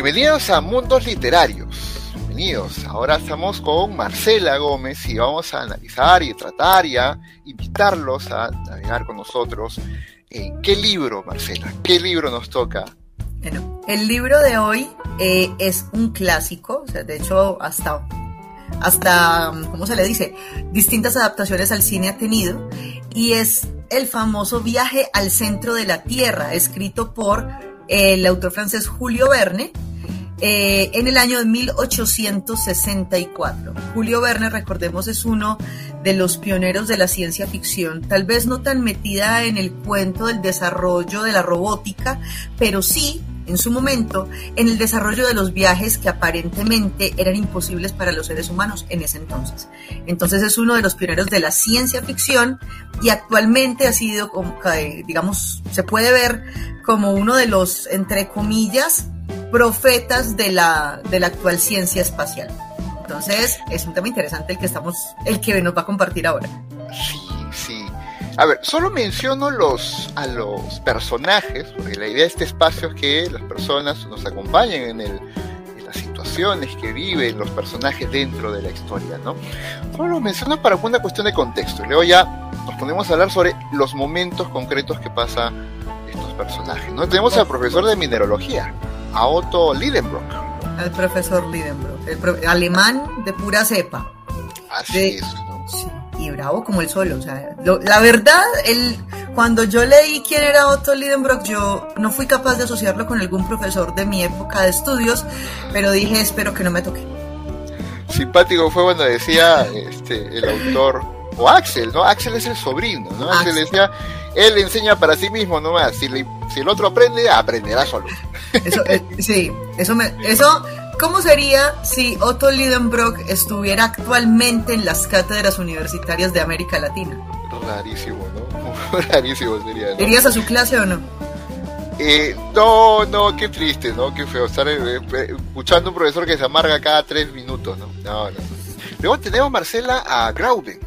Bienvenidos a Mundos Literarios. Bienvenidos. Ahora estamos con Marcela Gómez y vamos a analizar y tratar y a invitarlos a navegar con nosotros. en ¿Qué libro, Marcela? ¿Qué libro nos toca? Bueno, el libro de hoy eh, es un clásico, o sea, de hecho hasta hasta, ¿cómo se le dice? Distintas adaptaciones al cine ha tenido y es el famoso Viaje al centro de la Tierra, escrito por el autor francés Julio Verne, eh, en el año de 1864. Julio Verne, recordemos, es uno de los pioneros de la ciencia ficción, tal vez no tan metida en el cuento del desarrollo de la robótica, pero sí en su momento en el desarrollo de los viajes que aparentemente eran imposibles para los seres humanos en ese entonces. Entonces es uno de los pioneros de la ciencia ficción y actualmente ha sido, digamos, se puede ver como uno de los, entre comillas, profetas de la, de la actual ciencia espacial. Entonces, es un tema interesante el que estamos, el que nos va a compartir ahora. Sí, sí. A ver, solo menciono los, a los personajes, porque la idea de este espacio es que las personas nos acompañen en, el, en las situaciones que viven los personajes dentro de la historia, ¿no? Solo los menciono para una cuestión de contexto. Y luego ya nos ponemos a hablar sobre los momentos concretos que pasan estos personajes, ¿no? Tenemos al profesor de mineralogía, a Otto Lidenbrock. Al profesor Lidenbrock, el alemán de pura cepa. Así es, y bravo como el solo. O sea, la verdad, el, cuando yo leí quién era Otto Lidenbrock, yo no fui capaz de asociarlo con algún profesor de mi época de estudios, pero dije, espero que no me toque. Simpático fue cuando decía este, el autor, o Axel, ¿no? Axel es el sobrino, ¿no? Axel, decía, él enseña para sí mismo nomás, si, si el otro aprende, aprenderá solo. Eso, eh, sí, eso me, eso ¿Cómo sería si Otto Lidenbrock estuviera actualmente en las cátedras universitarias de América Latina? Rarísimo, ¿no? Rarísimo sería. ¿no? ¿Irías a su clase o no? Eh, no, no, qué triste, ¿no? Qué feo estar eh, escuchando a un profesor que se amarga cada tres minutos, ¿no? No, no. Luego tenemos Marcela a Grauben,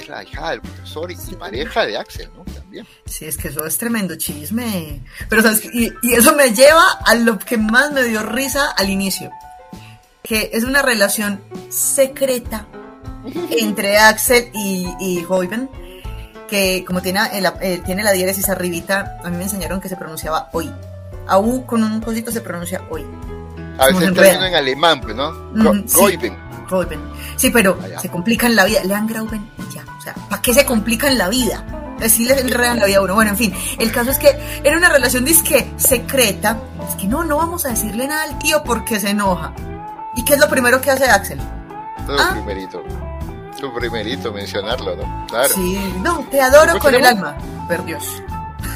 que es la hija del profesor y pareja de Axel, ¿no? También. Sí, es que eso es tremendo chisme. Pero, ¿sabes? Y, y eso me lleva a lo que más me dio risa al inicio que es una relación secreta entre Axel y, y que como tiene, eh, tiene la diéresis arribita, a mí me enseñaron que se pronunciaba hoy. A U con un cosito se pronuncia hoy. A veces está en alemán, pues, ¿no? Mm, sí, Sí, pero ah, se complican la vida. Lean Grauben. O sea, ¿para qué se complican la vida? Así le enredan la vida a uno. Bueno, en fin, el caso es que era una relación disque secreta. Es que no, no vamos a decirle nada al tío porque se enoja. ¿Y qué es lo primero que hace Axel? Lo ah. primerito. Lo primerito mencionarlo, ¿no? Claro. Sí, no, te adoro con el alma, por Dios.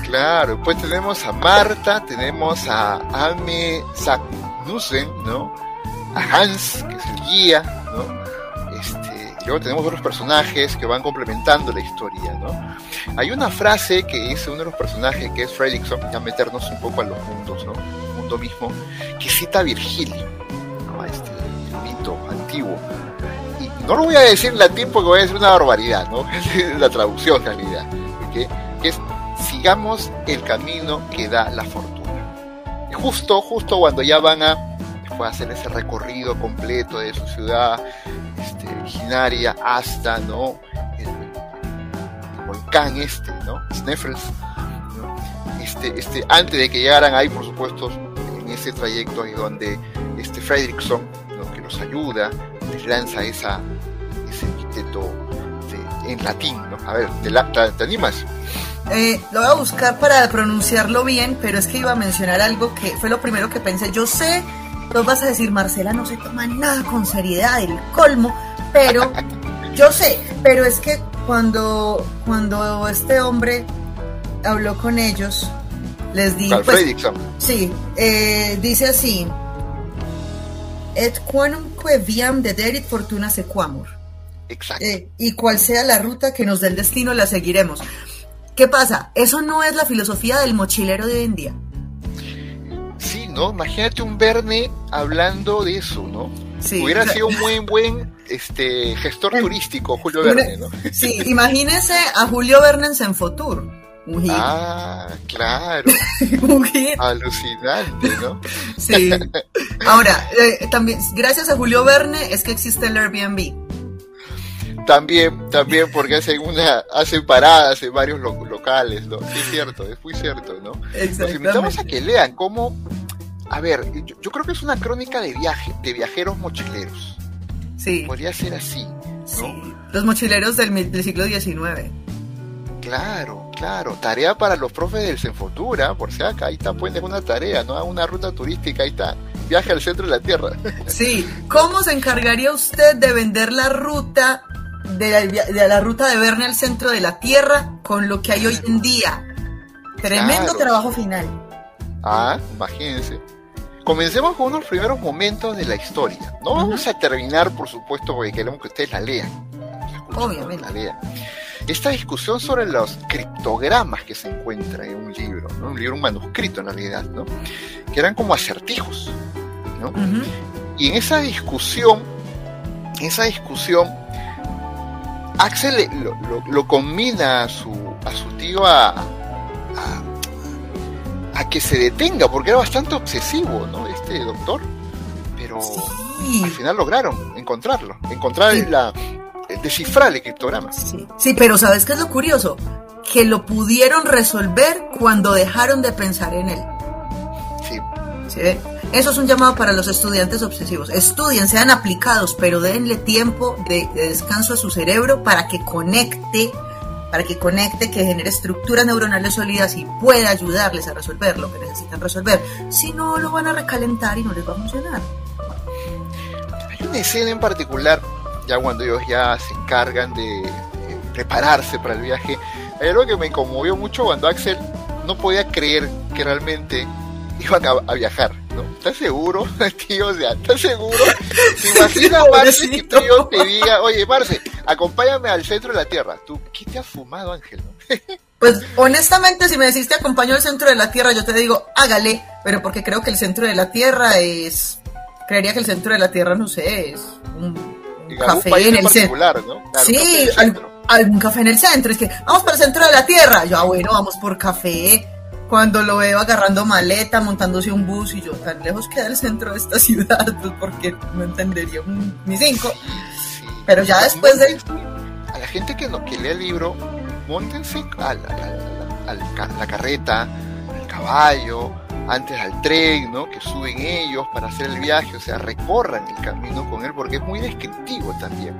Claro, pues tenemos a Marta, tenemos a Ame Sagnussen, ¿no? A Hans, que es el guía, luego tenemos otros personajes que van complementando la historia, ¿no? Hay una frase que dice uno de los personajes, que es Fredrickson, ya meternos un poco a los mundos, ¿no? El mundo mismo, que cita a Virgilio este mito antiguo. Y no lo voy a decir en latín porque voy a decir una barbaridad, ¿no? la traducción en realidad. Que es sigamos el camino que da la fortuna. Justo, justo cuando ya van a hacer ese recorrido completo de su ciudad este, originaria hasta ¿no? El, volcán este, ¿no? Sneffels, Este, este, antes de que llegaran ahí, por supuesto, en ese trayecto ahí donde este Fredrickson, que nos ayuda, les lanza esa, ese epíteto en latín, ¿no? A ver, ¿te, animas? Eh, lo voy a buscar para pronunciarlo bien, pero es que iba a mencionar algo que fue lo primero que pensé. Yo sé, tú vas a decir, Marcela no se toma nada con seriedad, el colmo, pero yo sé, pero es que cuando, cuando este hombre habló con ellos, les dijo... Pues, sí, eh, dice así, et quanum viam dederit fortuna sequamur. Exacto. Eh, y cual sea la ruta que nos dé el destino, la seguiremos. ¿Qué pasa? Eso no es la filosofía del mochilero de hoy en día. ¿No? Imagínate un Verne hablando de eso, ¿no? Sí, Hubiera sido un muy buen este, gestor turístico, Julio Verne, ¿no? Sí, imagínese a Julio Verne en Senfotur. Un hit. Ah, claro. un hit. Alucinante, ¿no? Sí. Ahora, eh, también, gracias a Julio Verne es que existe el Airbnb. También, también porque hacen una, hacen paradas en varios lo- locales, ¿no? Sí, es cierto, es muy cierto, ¿no? Los invitamos a que lean cómo, a ver, yo, yo creo que es una crónica de viaje, de viajeros mochileros. Sí, Podría ser así, sí. Los mochileros del, del siglo XIX. Claro, claro. Tarea para los profes del Senfotura, por si acá, ahí está, pueden una tarea, ¿no? Una ruta turística, ahí está. Viaje al centro de la Tierra. Sí. ¿Cómo se encargaría usted de vender la ruta de la, de la ruta de Verne al centro de la Tierra con lo que hay hoy en día? Tremendo Claro. trabajo final. Ah, imagínense. Comencemos con unos primeros momentos de la historia. No vamos a terminar, por supuesto, porque queremos que ustedes la lean. Escuchen, Obviamente. La lean. Esta discusión sobre los criptogramas que se encuentra en un libro, ¿no? un libro, un manuscrito en realidad, ¿no? que eran como acertijos. ¿no? Y en esa discusión, en esa discusión, Axel le- lo, lo- lo combina a su, a su tío a, a, que se detenga, porque era bastante obsesivo, ¿no? Este doctor. Pero Sí. al final lograron encontrarlo, encontrar Sí. la, descifrar el criptograma. Sí, sí, pero ¿sabes qué es lo curioso? Que lo pudieron resolver cuando dejaron de pensar en él. Sí, ¿sí? Eso es un llamado para los estudiantes obsesivos. Estudien, sean aplicados, pero denle tiempo de, de descanso a su cerebro para que conecte, para que conecte, que genere estructuras neuronales sólidas y pueda ayudarles a resolver lo que necesitan resolver. Si no, lo van a recalentar y no les va a funcionar. Hay una escena en particular, ya cuando ellos ya se encargan de prepararse para el viaje, hay algo que me conmovió mucho cuando Axel no podía creer que realmente iban a, a viajar, ¿no? ¿Estás seguro, tío? O sea, ¿estás seguro? ¿Se imagina, Marce, que yo te diga, oye, Marce, acompáñame al centro de la Tierra? ¿Tú qué te has fumado, Ángel? Pues honestamente, si me decís te acompaño al centro de la Tierra, yo te digo, hágale, pero porque creo que el centro de la Tierra es... Creería que el centro de la Tierra, no sé, es un, un café país en el centro. ¿no? Claro, Sí, algún café en el centro. Es que vamos para el centro de la Tierra. Yo, ah, bueno, vamos por café. Cuando lo veo agarrando maleta, montándose un bus y yo, tan lejos queda el centro de esta ciudad, pues porque no entendería un- ni cinco. Sí. Pero ya después de... a la gente que, no, que lea el libro, montense a la, a la- a la ca- la carreta, al caballo, antes al tren, ¿no? Que suben ellos para hacer el viaje, o sea, recorran el camino con él porque es muy descriptivo también.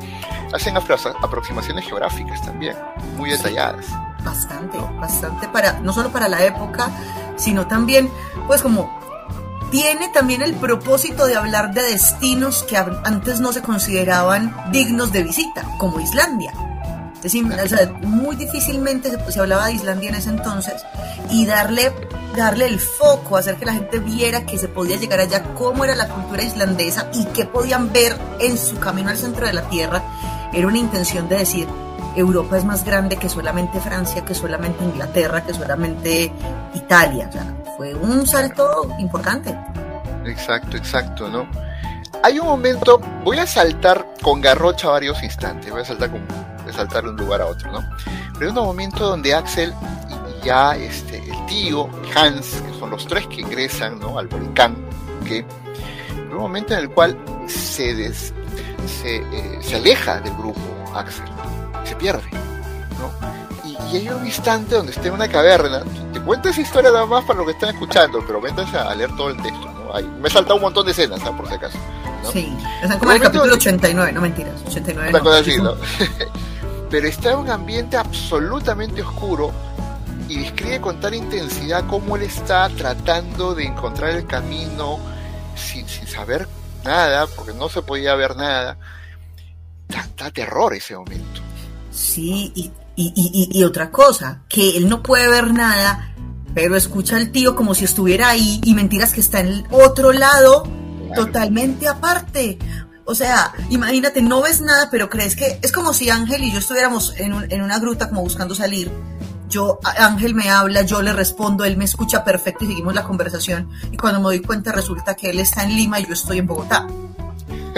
Hacen apro- aproximaciones geográficas también, muy Sí. detalladas. Bastante, bastante para, no solo para la época, sino también, pues como tiene también el propósito de hablar de destinos que antes no se consideraban dignos de visita, como Islandia. Es decir, muy difícilmente se, se hablaba de Islandia en ese entonces y darle, darle el foco, hacer que la gente viera que se podía llegar allá, cómo era la cultura islandesa y qué podían ver en su camino al centro de la Tierra, era una intención de decir, Europa es más grande que solamente Francia, que solamente Inglaterra, que solamente Italia. O sea, fue un salto importante. Exacto, exacto, ¿no? Hay un momento, voy a saltar con garrocha varios instantes, voy a saltar con, saltar de un lugar a otro, ¿no? Pero hay un momento donde Axel y ya este, el tío, Hans, que son los tres que ingresan, ¿no? Al volcán. Hay un momento en el cual se, des- se, eh, se aleja del grupo Axel, se pierde, ¿no? Y, y hay un instante donde está en una caverna, te cuento esa historia nada más para lo que están escuchando, pero métanse a leer todo el texto, ¿no? Ahí, me he saltado un montón de escenas, ¿ah? por si acaso. ¿no? Sí, están como en el capítulo 89, no mentiras, 89 Una cosa así, ¿no? Pero está en un ambiente absolutamente oscuro y describe con tal intensidad cómo él está tratando de encontrar el camino sin, sin saber nada, porque no se podía ver nada. Da, da terror ese momento. Sí, y, y, y, otra cosa, que él no puede ver nada, pero escucha al tío como si estuviera ahí y mentiras que está en el otro lado, totalmente aparte. O sea, imagínate, no ves nada, pero crees que es como si Ángel y yo estuviéramos en, un- en una gruta como buscando salir. Yo, Ángel me habla, yo le respondo, él me escucha perfecto y seguimos la conversación. Y cuando me doy cuenta resulta que él está en Lima y yo estoy en Bogotá.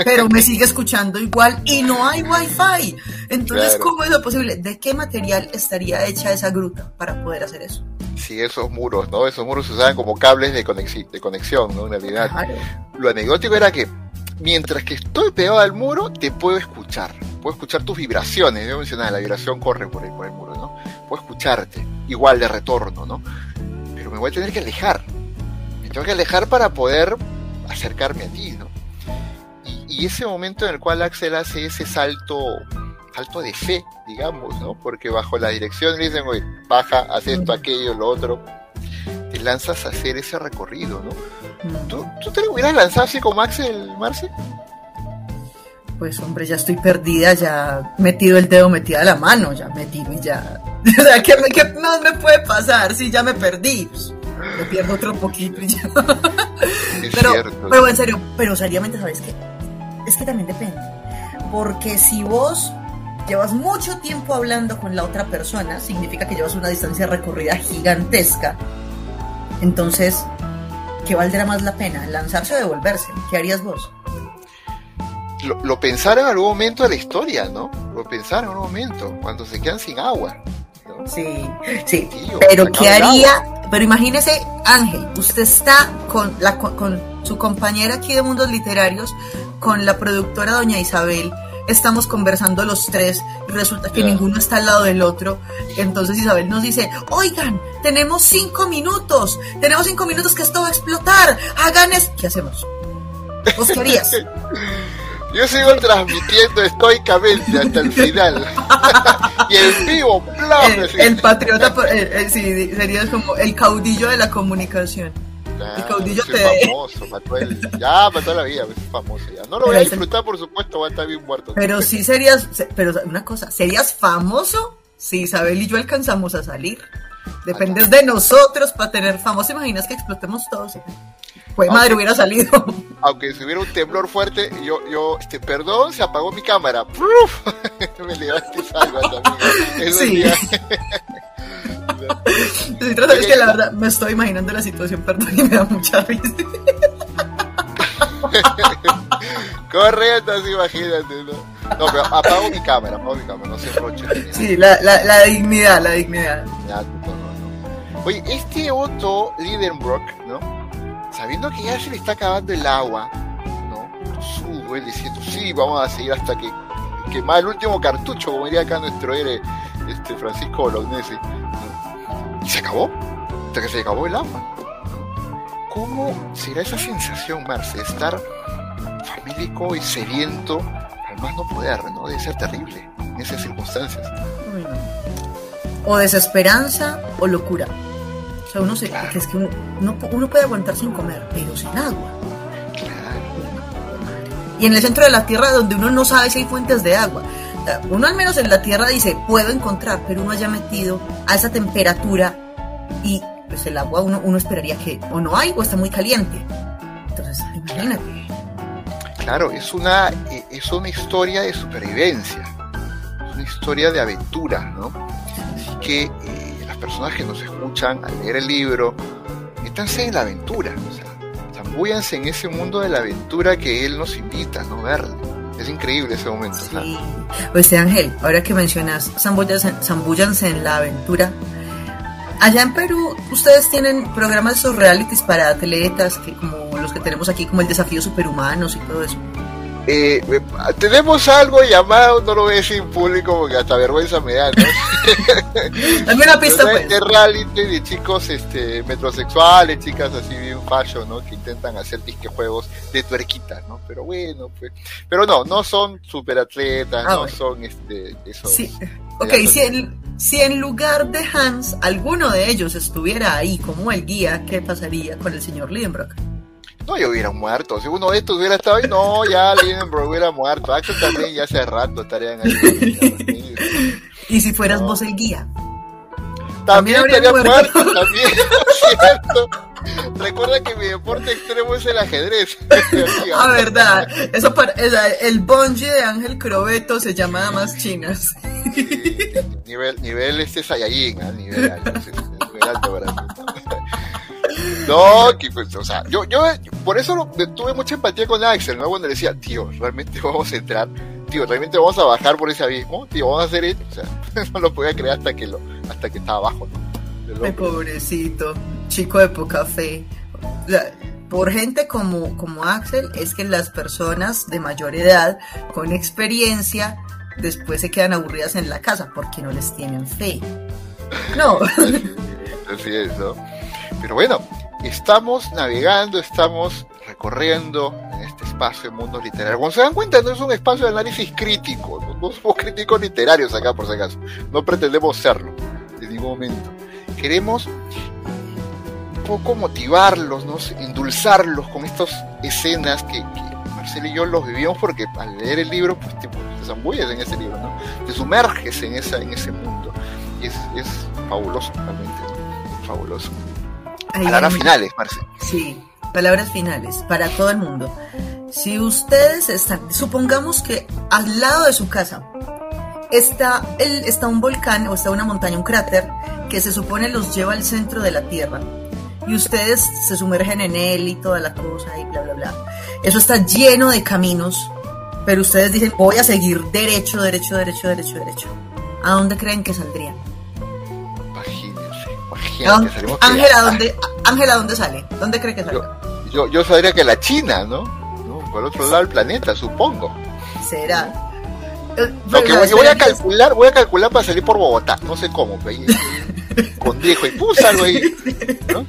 Pero me sigue escuchando igual y no hay wifi. Entonces, ¿cómo es lo posible? ¿De qué material estaría hecha esa gruta para poder hacer eso? Sí, esos muros, ¿no? Esos muros se usaban como cables de, de conexión, ¿no? En realidad. Lo anecdótico era que mientras que estoy pegado al muro, te puedo escuchar. Puedo escuchar tus vibraciones. Yo mencionaba, la vibración corre por el, por el muro, ¿no? Puedo escucharte, igual de retorno, ¿no? Pero me voy a tener que alejar. Me tengo que alejar para poder acercarme a ti, ¿no? Y, ese momento en el cual Axel hace ese salto, salto de fe, digamos, ¿no? Porque bajo la dirección le dicen, oye, baja, haz esto, aquello, lo otro, te lanzas a hacer ese recorrido, ¿no? ¿Tú, ¿Tú, te hubieras lanzado así como Axel, Marce? Pues hombre, ya estoy perdida, ya metido el dedo, metida la mano, ya metí, ya... O sea, ¿qué, ¿qué, más me puede pasar si ya me perdí? Pues, me pierdo otro poquito y ya. pero, pero en serio, pero seriamente, ¿sabes qué? Es que también depende. Porque si vos llevas mucho tiempo hablando con la otra persona, significa que llevas una distancia recorrida gigantesca. Entonces, ¿qué valdrá más la pena? ¿Lanzarse o devolverse? ¿Qué harías vos? Lo, lo pensaron en algún momento de la historia, ¿no? Lo pensaron en algún momento, cuando se quedan sin agua. Sí, sí. pero ¿qué haría? Pero imagínese, Ángel, usted está con, la, con, su compañera aquí de Mundos Literarios, con la productora Doña Isabel, estamos conversando los tres y resulta que ninguno está al lado del otro. Entonces Isabel nos dice, oigan, tenemos cinco minutos, tenemos cinco minutos que esto va a explotar, hagan esto. ¿Qué hacemos? ¿Vos qué harías? Yo sigo transmitiendo estoicamente hasta el final. y el vivo, El, patriota, sí, sería como el caudillo de la comunicación. El caudillo te... famoso, mató el, ya mató la vida, es famoso ya. No lo voy a disfrutar, por supuesto, va a estar bien muerto. Pero sí serías, pero una cosa, ¿serías famoso si Isabel y yo alcanzamos a salir? Depende de nosotros para tener famoso. ¿Imaginas que explotemos todos? Pues madre, hubiera salido. Aunque si hubiera un temblor fuerte, yo, yo, este, perdón, se apagó mi cámara. Me levanté salva también. Sí. Es que la verdad me estoy imaginando la situación, perdón, y me da mucha risa. Correcto, así imagínate, ¿no? No, pero apago mi cámara, apago mi cámara, no se roche. Sí, la, la, la dignidad, la dignidad. Ya, no, no. Oye, este Otto Lidenbrock, ¿no? sabiendo que ya se le está acabando el agua, ¿no? Subo él diciendo, sí, vamos a seguir hasta que quemar el último cartucho, como diría acá nuestro héroe este, Francisco Bolognese. Y se acabó, hasta que se acabó el agua. ¿Cómo será esa sensación, Marce, estar famélico y sediento al más no poder, ¿no? Debe ser terrible en esas circunstancias. O desesperanza o locura uno se, es que uno, puede aguantar sin comer, pero sin agua. Y en el centro de la tierra donde uno no sabe si hay fuentes de agua. Uno al menos en la tierra dice, puedo encontrar, pero uno haya metido a esa temperatura y pues el agua uno, uno esperaría que o no hay o está muy caliente. Entonces, imagínate. Claro, es una, es una historia de supervivencia, es una historia de aventura, ¿no? Así que eh, personas que nos escuchan al leer el libro, métanse en la aventura, o en ese mundo de la aventura que él nos invita, ¿no? Verlo. Es increíble ese momento. Sí. Pues Ángel, ahora que mencionas zambúyanse en la aventura, allá en Perú ustedes tienen programas de esos realities para atletas, que como los que tenemos aquí, como el desafío superhumanos y todo eso. Eh, eh, tenemos algo llamado, no lo voy a decir en público porque hasta vergüenza me da, ¿no? Dame una pista, pues. De reality de chicos este, metrosexuales, chicas así bien fashion, ¿no? Que intentan hacer disque juegos de tuerquitas, ¿no? Pero bueno, pues. Pero no, no son superatletas, ah, no son este, eso. Sí. Ok, si en, si en lugar de Hans, alguno de ellos estuviera ahí como el guía, ¿qué pasaría con el señor Lidenbrock? No, yo hubiera muerto. Si uno de estos hubiera estado ahí, no, ya Lindenbrough hubiera muerto. Axel también ya hace rato estarían ahí. ¿Y si fueras vos el guía? También, estaría muerto. también, ¿cierto? Recuerda que mi deporte extremo es el ajedrez. ah, verdad. Eso para, el bungee de Ángel Crobeto se llama más chinas. nivel, nivel este Saiyajin, ¿eh? nivel alto, nivel alto No, que, pues, o sea, yo, yo por eso tuve mucha empatía con Axel, ¿no? Cuando le decía, tío, realmente vamos a entrar, tío, realmente vamos a bajar por ese abismo, tío, vamos a hacer esto. O sea, no lo podía creer hasta que lo, hasta que estaba abajo, ¿no? Ay, pobrecito, chico de poca fe. Sea, por gente como, como Axel es que las personas de mayor edad, con experiencia, después se quedan aburridas en la casa porque no les tienen fe. No. Así es, ¿no? Pero bueno, estamos navegando, estamos recorriendo en este espacio de mundos literarios. Como se dan cuenta, no es un espacio de análisis crítico, no, somos críticos literarios acá, por si acaso. No pretendemos serlo en ningún momento. Queremos un poco motivarlos, ¿no? endulzarlos con estas escenas que, Marcelo y yo los vivimos porque al leer el libro, pues te, te en ese libro, ¿no? Te sumerges en, esa, en ese mundo. Y es, es fabuloso, realmente, fabuloso. Palabras finales, Marce. Sí, palabras finales para todo el mundo. Si ustedes están, supongamos que al lado de su casa está, el, está un volcán o está una montaña, un cráter, que se supone los lleva al centro de la Tierra. Y ustedes se sumergen en él y toda la cosa y bla, bla, bla. Eso está lleno de caminos, pero ustedes dicen, voy a seguir derecho, derecho, derecho, derecho, derecho. ¿A dónde creen que saldrían? Ángela, ¿dónde, Ángela, ¿dónde sale? ¿Dónde cree que sale? Yo, yo, sabría que la China, ¿no? Por otro lado del planeta, supongo. Será. Lo que voy, a calcular, voy a calcular para salir por Bogotá, no sé cómo, pero con Diego y puse algo ahí. ¿no?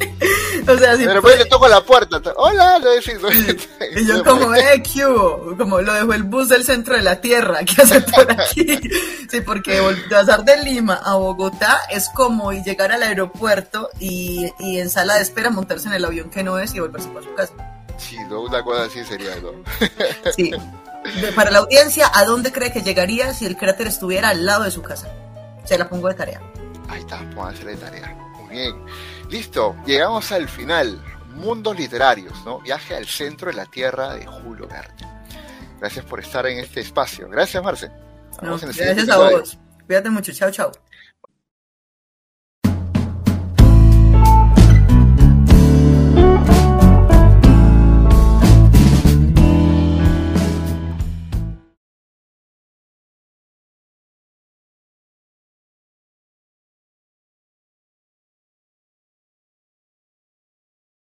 O sea, si le toco la puerta. Hola, lo decís. Y yo como, eh, Q, como lo dejó el bus del centro de la tierra, ¿qué hace por aquí? Sí, porque pasar de Lima a Bogotá es como llegar al aeropuerto y, y en sala de espera montarse en el avión que no es y volverse para su casa. Sí, no, una cosa así sería, ¿no? Sí. para la audiencia, ¿a dónde cree que llegaría si el cráter estuviera al lado de su casa? Se la pongo de tarea. Ahí está, hacer de tarea. Muy bien. Listo, llegamos al final. Mundos literarios, ¿no? Viaje al centro de la Tierra de Julio Verne. Gracias por estar en este espacio. Gracias, Marce. gracias a vos. Cuídate mucho. Chao, chao.